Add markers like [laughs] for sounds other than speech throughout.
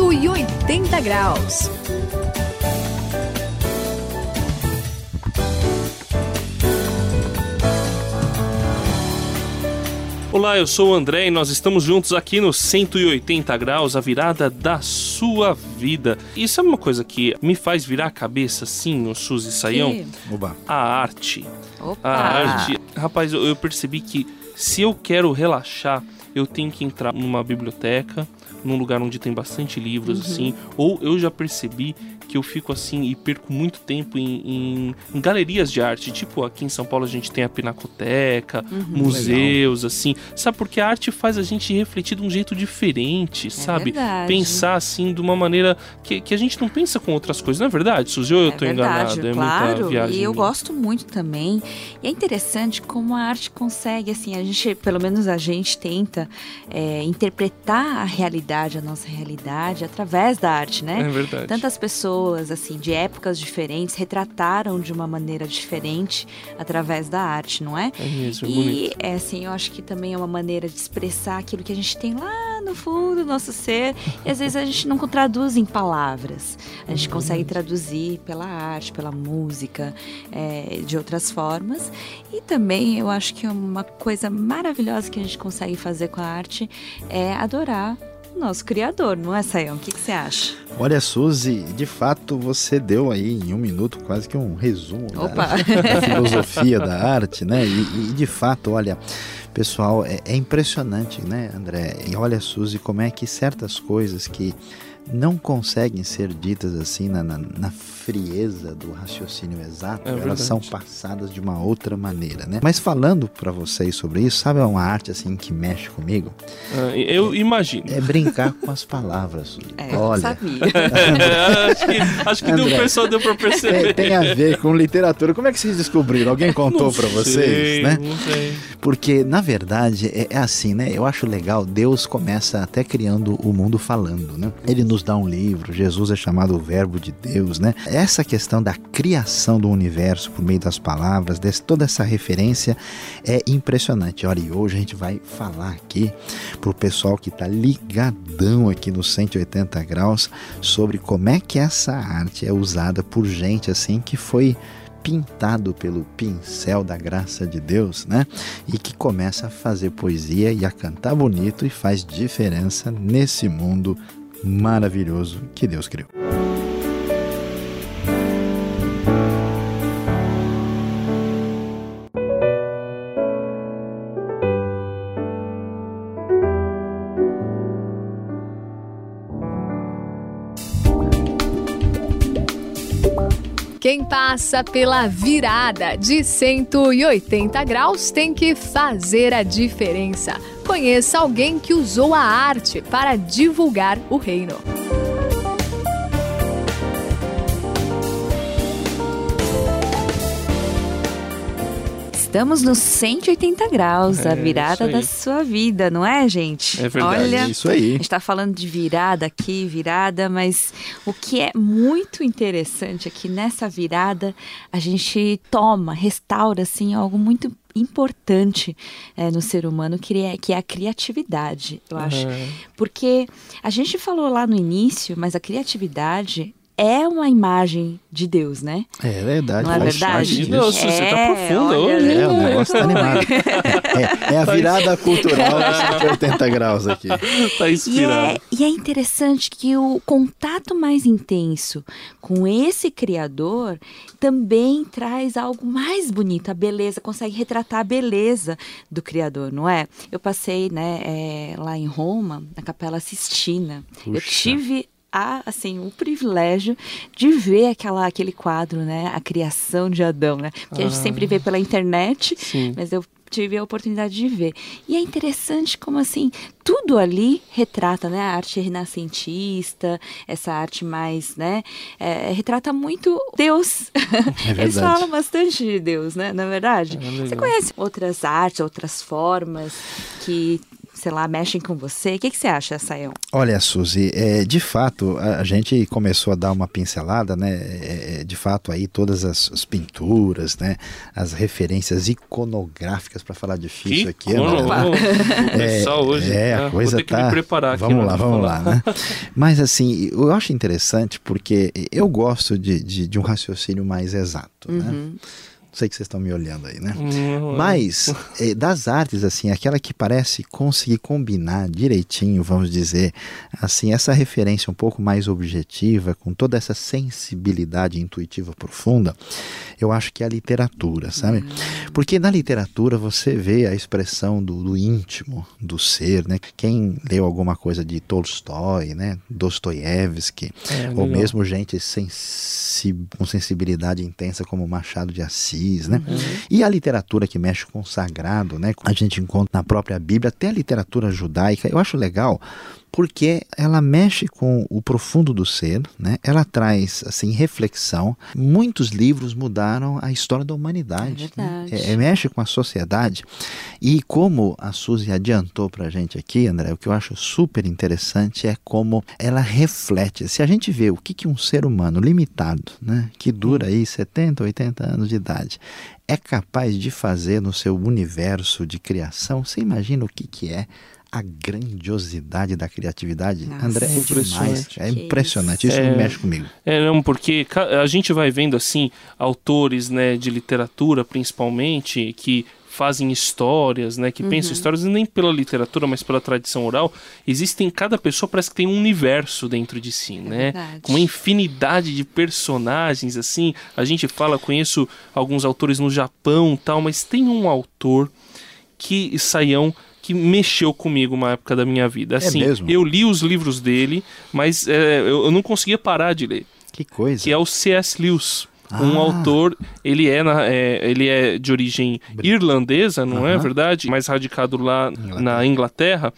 180 graus. Olá, eu sou o André e nós estamos juntos aqui no 180 graus, a virada da sua vida. E sabe uma coisa que me faz virar a cabeça, sim, o Suzy Saião? Oba. A arte. Opa! A arte. Rapaz, eu percebi que se eu quero relaxar, eu tenho que entrar numa biblioteca, num lugar onde tem bastante livros, assim. Ou eu já percebi que eu fico assim e perco muito tempo em, em- em galerias de arte. Tipo, aqui em São Paulo a gente tem a Pinacoteca, museus, assim. Sabe, porque a arte faz a gente refletir de um jeito diferente, sabe? verdade. Pensar assim de uma maneira que, que a gente não pensa com outras coisas, não é verdade, Suzy? Ou eu É tô verdade, enganado? É claro. viagem. e eu minha. gosto muito também. E é interessante como a arte consegue, assim, a gente, pelo menos a gente tenta é, interpretar a realidade, a nossa realidade, através da arte, né? É verdade. Tantas pessoas, assim, de épocas diferentes, retrataram de uma maneira diferente através da arte, não é? É mesmo, é bonito. E, é, assim, eu acho que também é uma maneira de expressar aquilo que a gente tem lá no fundo do nosso ser. E às vezes a gente não traduz em palavras. A gente consegue traduzir pela arte, pela música, é, de outras formas. E também eu acho que uma coisa maravilhosa que a gente consegue fazer com a arte é adorar nosso Criador, não é, Sayão? O que, que você acha? Olha, Suzy, de fato você deu aí em um minuto quase que um resumo da- da [laughs] filosofia da arte, né? E, e, de fato, olha, pessoal, é, é impressionante, né, André? E olha, Suzy, como é que certas coisas que não conseguem ser ditas assim na, na, na frieza do raciocínio exato, É elas verdade. são passadas de uma outra maneira, né? Mas falando para vocês sobre isso, sabe uma arte assim que mexe comigo? Ah, eu imagino. É brincar com as palavras. [laughs] É, eu olha, sabia. [laughs] acho que, acho que deu, o André. pessoal deu pra tem, perceber. tem a ver com literatura. Como é que vocês descobriram? Alguém contou para sei, vocês, né? Não sei. Porque, na verdade, é, é assim, né? Eu acho legal, Deus começa até criando o mundo falando, né? Ele nos dá um livro, Jesus é chamado o verbo de Deus, né? Essa questão da criação do universo por meio das palavras, desse, toda essa referência é impressionante. Olha, e hoje a gente vai falar aqui pro pessoal que tá ligadão aqui no 180 graus sobre como é que essa arte é usada por gente assim que foi pintado pelo pincel da graça de Deus, né? E que começa a fazer poesia e a cantar bonito e faz diferença nesse mundo maravilhoso que Deus criou. Quem passa pela virada de 180 graus tem que fazer a diferença. Conheça alguém que usou a arte para divulgar o reino. Estamos nos 180 graus, É, a virada da sua vida, não é, gente? É verdade, Olha, isso aí. a gente está falando de virada aqui, virada, mas o que é muito interessante é que nessa virada a gente toma, restaura assim algo muito importante é, no ser humano que é, que é a criatividade, eu acho. É. Porque a gente falou lá no início, mas a criatividade é uma imagem de Deus, né? É verdade. Não é verdade? disso. Nossa, você tá profunda olha, hoje, É, o eu negócio tá tô- animado. É, é a virada cultural de 180 graus aqui. Tá E inspirado. é, e é interessante que o contato mais intenso com esse criador também traz algo mais bonito, a beleza, consegue retratar a beleza do criador, não é? Eu passei né, é, lá em Roma, na Capela Sistina. Eu Puxa. tive a, assim, o privilégio de ver aquela, aquele quadro, né? A criação de Adão, né? Porque a gente Ah. sempre vê pela internet, Sim. mas eu tive a oportunidade de ver. E é interessante como assim, tudo ali retrata, né, a arte renascentista, essa arte mais, né, é, retrata muito Deus. É [laughs] Eles falam bastante de Deus, né, na verdade. É. Você conhece outras artes, outras formas que sei lá, mexem com você. O que, que você acha, Sayão? Olha, Suzy, é, de fato, a, gente começou a dar uma pincelada, né? É, é de fato, aí todas as, as, pinturas, né? As referências iconográficas, para falar difícil que aqui. Né? É, [laughs] é, hoje. É, a coisa Vou ter tá... me preparar aqui. Vamos lá, vamos lá, né? [laughs] Mas assim, eu acho interessante porque eu gosto de, de, de um raciocínio mais exato, né? uhum. né? Sei que vocês estão me olhando aí, né? Uhum. Mas é, das artes, assim, aquela que parece conseguir combinar direitinho, vamos dizer, assim, essa referência um pouco mais objetiva, com toda essa sensibilidade intuitiva profunda, eu acho que é a literatura, sabe? Uhum. Porque na literatura você vê a expressão do, do íntimo, do ser, né? Quem leu alguma coisa de Tolstói, né? Dostoiévski, é, ou mesmo gente sensi com sensibilidade intensa como Machado de Assis, né? Uhum. E a literatura que mexe com o sagrado, né? A gente encontra na própria Bíblia, até a literatura judaica. Eu acho legal porque ela mexe com o profundo do ser, né? Ela traz assim reflexão. Muitos livros mudaram a história da humanidade, é né? é, é, mexe com a sociedade. E como a Suzy adiantou para a gente aqui, André, o que eu acho super interessante é como ela reflete. Se a gente vê o que, que um ser humano limitado, né, que dura aí 70, 80 anos de idade, é capaz de fazer no seu universo de criação, você imagina o que, que é a grandiosidade da criatividade. Nossa, André, é demais. É impressionante. Isso, é, mexe comigo. É, não, porque a gente vai vendo, assim, autores né, de literatura, principalmente, que fazem histórias, né, que uhum. pensam histórias nem pela literatura, mas pela tradição oral, existem cada pessoa parece que tem um universo dentro de si, é né? Verdade. Com uma infinidade de personagens assim. A gente fala, conheço alguns autores no Japão, tal, mas tem um autor que saiam que mexeu comigo uma época da minha vida. É assim, é eu li os livros dele, mas é, eu, eu, não conseguia parar de ler. Que coisa. Que é o C.S. Lewis. Ah. Um autor, ele é, na, é, ele é de origem irlandesa, não é verdade? Mais radicado lá Inglaterra. na Inglaterra.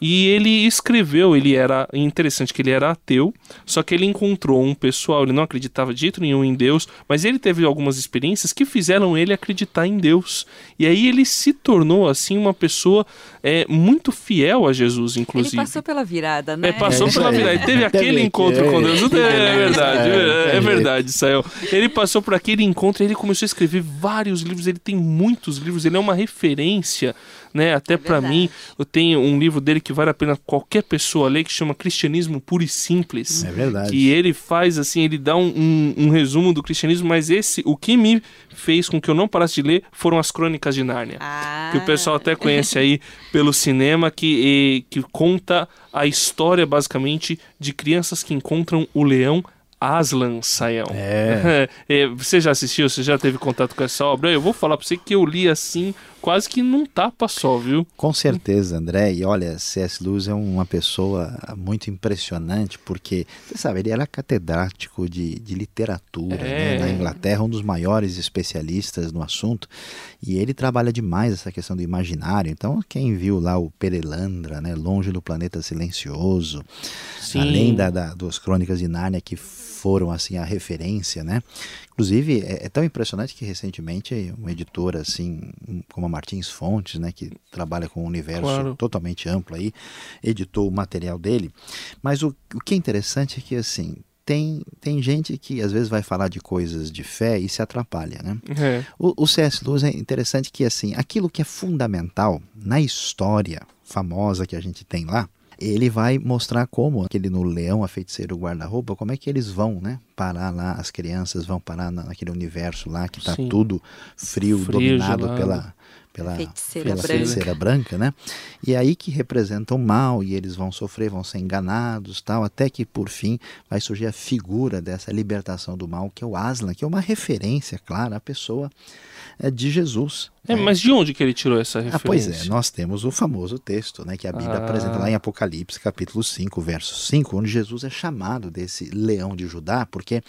E ele escreveu, ele era interessante que ele era ateu, só que ele encontrou um pessoal, ele não acreditava de jeito nenhum em Deus, mas ele teve algumas experiências que fizeram ele acreditar em Deus. E aí ele se tornou assim uma pessoa é, muito fiel a Jesus, inclusive. Ele passou pela virada, né? É, passou é, pela virada. Ele teve [laughs] aquele encontro com Deus. É, é verdade, é, é verdade, Sael. Ele passou por aquele encontro e ele começou a escrever vários livros. Ele tem muitos livros, ele é uma referência né? Até é para mim, eu tenho um livro dele que vale a pena qualquer pessoa ler, que chama Cristianismo Puro e Simples. É verdade. Que ele faz assim, ele dá um, um, um resumo do cristianismo, mas esse, o que me fez com que eu não parasse de ler foram as Crônicas de Nárnia. Ah. Que o pessoal até conhece aí pelo cinema, que, e, que conta a história basicamente de crianças que encontram o leão Aslan Sayão. É. [laughs] é. Você já assistiu? Você já teve contato com essa obra? Eu vou falar para você que eu li assim, quase que num tapa só, viu? Com certeza, André. E olha, C.S. Lewis é uma pessoa muito impressionante, porque, você sabe, ele era catedrático de, de literatura é. né, na Inglaterra, um dos maiores especialistas no assunto. E ele trabalha demais essa questão do imaginário. Então, quem viu lá o Perelandra, né, Longe do Planeta Silencioso, Sim. além da, da, das Crônicas de Nárnia, que foram assim a referência, né? Inclusive é, é, tão impressionante que recentemente uma editora assim como a Martins Fontes, né, que trabalha com um universo claro. totalmente amplo aí, editou o material dele. Mas o, o que é interessante é que assim tem, tem gente que às vezes vai falar de coisas de fé e se atrapalha, né? É. O, o C.S. Lewis é interessante que assim aquilo que é fundamental na história famosa que a gente tem lá ele vai mostrar como aquele no Leão, a feiticeira o guarda-roupa, como é que eles vão, né? Parar lá, as crianças vão parar naquele universo lá que está tudo frio, frio dominado gelado. pela pela feiticeira, pela branca. feiticeira branca, né? E aí que representa o mal e eles vão sofrer, vão ser enganados, tal, até que por fim vai surgir a figura dessa libertação do mal, que é o Aslan, que é uma referência, claro, à pessoa é de Jesus. É, né? mas de onde que ele tirou essa referência? Ah, pois é, nós temos o famoso texto, né, que a Bíblia ah. apresenta lá em Apocalipse, capítulo 5, verso 5, onde Jesus é chamado desse leão de Judá, porque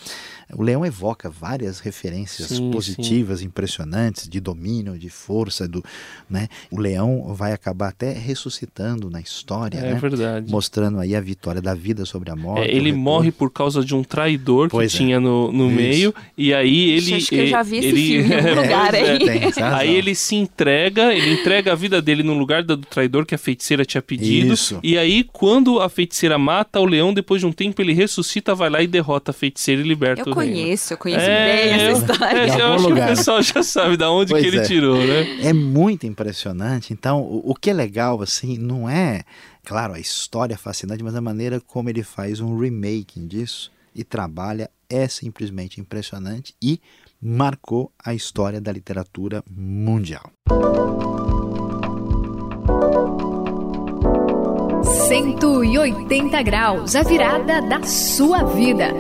o leão evoca várias referências sim, positivas, sim. impressionantes, de domínio, de força, força do, né? O leão vai acabar até ressuscitando na história, É né? verdade. Mostrando aí a vitória da vida sobre a morte. É, ele morre por causa de um traidor Pois que é. tinha no, no Isso. meio, e aí ele. Acho que eu já vi esse ele, filme em algum [laughs] lugar é. aí. Tem. Aí ele se entrega, ele entrega a vida dele no lugar do traidor que a feiticeira tinha pedido. Isso. E aí, quando a feiticeira mata o leão, depois de um tempo ele ressuscita, vai lá e derrota a feiticeira e liberta Eu o reino. conheço, eu conheço É, bem essa eu- história. [laughs] é, eu acho que lugar. o pessoal já sabe da onde Pois que ele é. tirou, né? É muito impressionante. Então, o, o que é legal, assim, não é, claro, a história é fascinante, mas a maneira como ele faz um remaking disso e trabalha é simplesmente impressionante e marcou a história da literatura mundial. 180 graus, a virada da sua vida.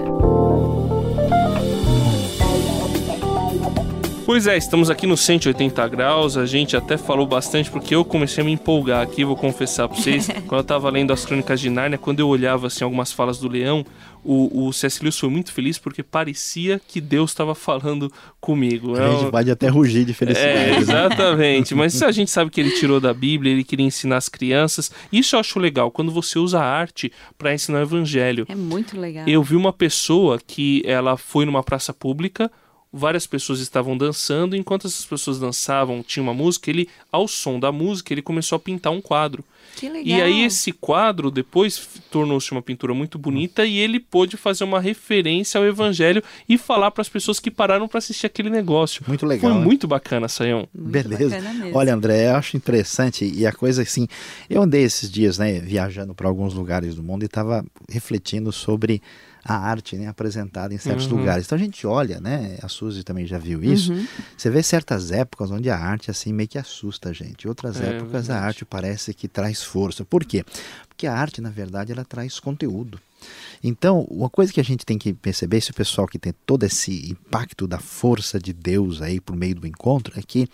Pois é, estamos aqui no 180 graus, a gente até falou bastante porque eu comecei a me empolgar aqui, vou confessar pra vocês, [laughs] quando eu tava lendo as Crônicas de Nárnia, quando eu olhava assim algumas falas do leão, o, o C.S. Lewis foi muito feliz porque parecia que Deus estava falando comigo. A É gente pode até rugir de felicidade. É, né? exatamente. Mas isso a gente sabe que ele tirou da Bíblia, ele queria ensinar as crianças. Isso eu acho legal, quando você usa a arte para ensinar o evangelho. É muito legal. Eu vi uma pessoa que ela foi numa praça pública, várias pessoas estavam dançando, enquanto essas pessoas dançavam, tinha uma música, ele, ao som da música, ele começou a pintar um quadro. Que legal. E aí esse quadro depois tornou-se uma pintura muito bonita e ele pôde fazer uma referência ao evangelho e falar para as pessoas que pararam para assistir aquele negócio. Muito legal. Foi né? muito bacana, Sayão. Muito Beleza. bacana mesmo. Olha, André, eu acho interessante e a coisa assim, eu andei esses dias, né, viajando para alguns lugares do mundo e estava refletindo sobre a arte, né, apresentada em certos Uhum. lugares. Então a gente olha, né, a Suzy também já viu isso. Uhum. Você vê certas épocas onde a arte assim meio que assusta a gente. Outras É, épocas verdade. a arte parece que traz força. Por quê? Porque a arte, na verdade, ela traz conteúdo. Então, uma coisa que a gente tem que perceber, esse pessoal que tem todo esse impacto da força de Deus aí por meio do encontro, é que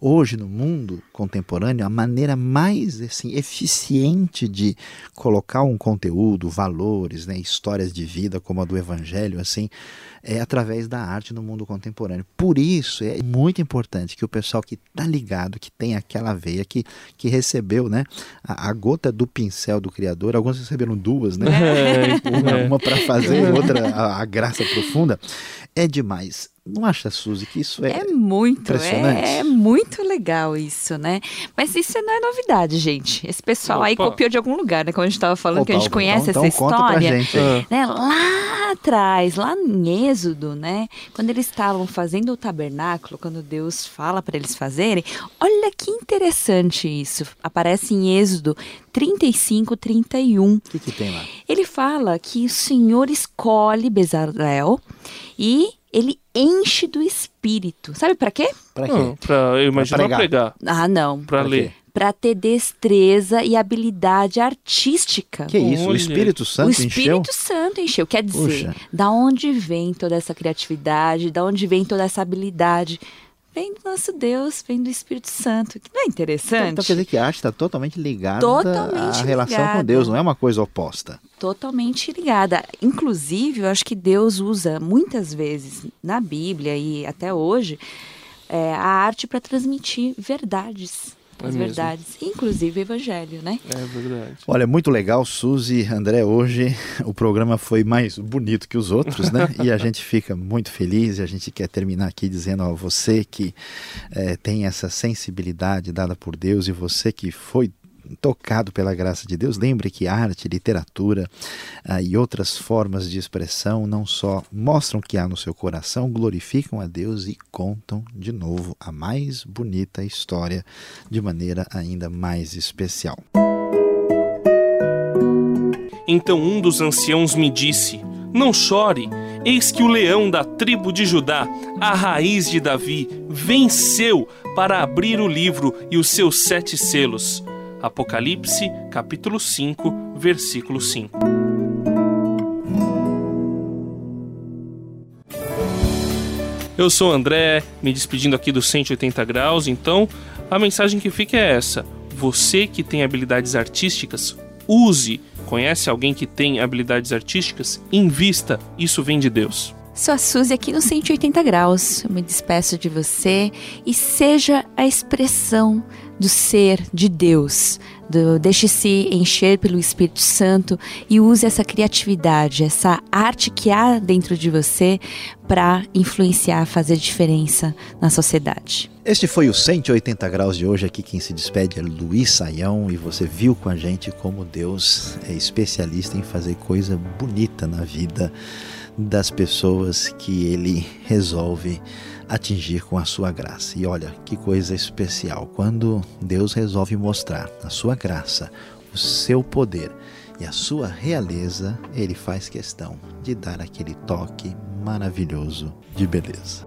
hoje no mundo contemporâneo, a maneira mais assim, eficiente de colocar um conteúdo, valores, né, histórias de vida como a do Evangelho, assim, é através da arte no mundo contemporâneo. Por isso é muito importante que o pessoal que está ligado, que tem aquela veia, que, que recebeu né, a, a gota do pincel do Criador, alguns receberam duas, né? [laughs] [laughs] uma, uma para fazer, outra a, a graça profunda, é demais. Não acha, Suzy, que isso é, É muito, impressionante. é, é muito legal isso, né? Mas isso não é novidade, gente. Esse pessoal aí Opa. copiou de algum lugar, né? Como a gente estava falando, que a gente Opa, conhece então, essa então história. gente aí. Né, lá atrás, lá em Êxodo, né, quando eles estavam fazendo o tabernáculo, quando Deus fala para eles fazerem, olha que interessante isso. Aparece em Êxodo 35, 31. O que, que tem lá? Ele fala que o Senhor escolhe Bezalel e ele enche do espírito. Sabe para quê? Para não, quê? pra, eu imagino pregar. pregar, Ah, não. pra Pra ler. Para ter destreza e habilidade artística. Que isso? O Olha. Espírito Santo o encheu? Espírito Santo encheu. Quer dizer, Puxa. da onde vem toda essa criatividade, da onde vem toda essa habilidade? Vem do nosso Deus, vem do Espírito Santo. Que não é Então, interessante? então quer dizer que a arte está totalmente ligada Totalmente à relação com ligada. Deus, não é uma coisa oposta. Totalmente ligada. Inclusive, eu acho que Deus usa muitas vezes na Bíblia e até hoje é, a arte para transmitir verdades. É As mesmo. verdades, inclusive o evangelho, né? É verdade. Olha, muito legal, Suzy, André, hoje o programa foi mais bonito que os outros, né? E a gente fica muito feliz e a gente quer terminar aqui dizendo a você que eh, tem essa sensibilidade dada por Deus e você que foi tocado pela graça de Deus, lembre que arte, literatura ah, e outras formas de expressão não só mostram o que há no seu coração, glorificam a Deus e contam de novo a mais bonita história de maneira ainda mais especial. Então um dos anciãos me disse: Não chore, eis que o leão da tribo de Judá, a raiz de Davi, venceu para abrir o livro e os seus sete selos. Apocalipse, capítulo 5, versículo 5. Eu sou André, me despedindo aqui do 180 graus, então a mensagem que fica é essa: você que tem habilidades artísticas, use. Conhece alguém que tem habilidades artísticas? Invista, isso vem de Deus. Sou a Suzy aqui no 180 Graus. Eu me despeço de você e seja a expressão do ser de Deus. Deixe-se encher pelo Espírito Santo e use essa criatividade, essa arte que há dentro de você para influenciar, fazer diferença na sociedade. Este foi o 180 graus de hoje. Aqui quem se despede é Luiz Saião e você viu com a gente como Deus é especialista em fazer coisa bonita na vida das pessoas que ele resolve atingir com a sua graça. E olha que coisa especial quando Deus resolve mostrar a sua graça, o seu poder e a sua realeza, ele faz questão de dar aquele toque maravilhoso de beleza.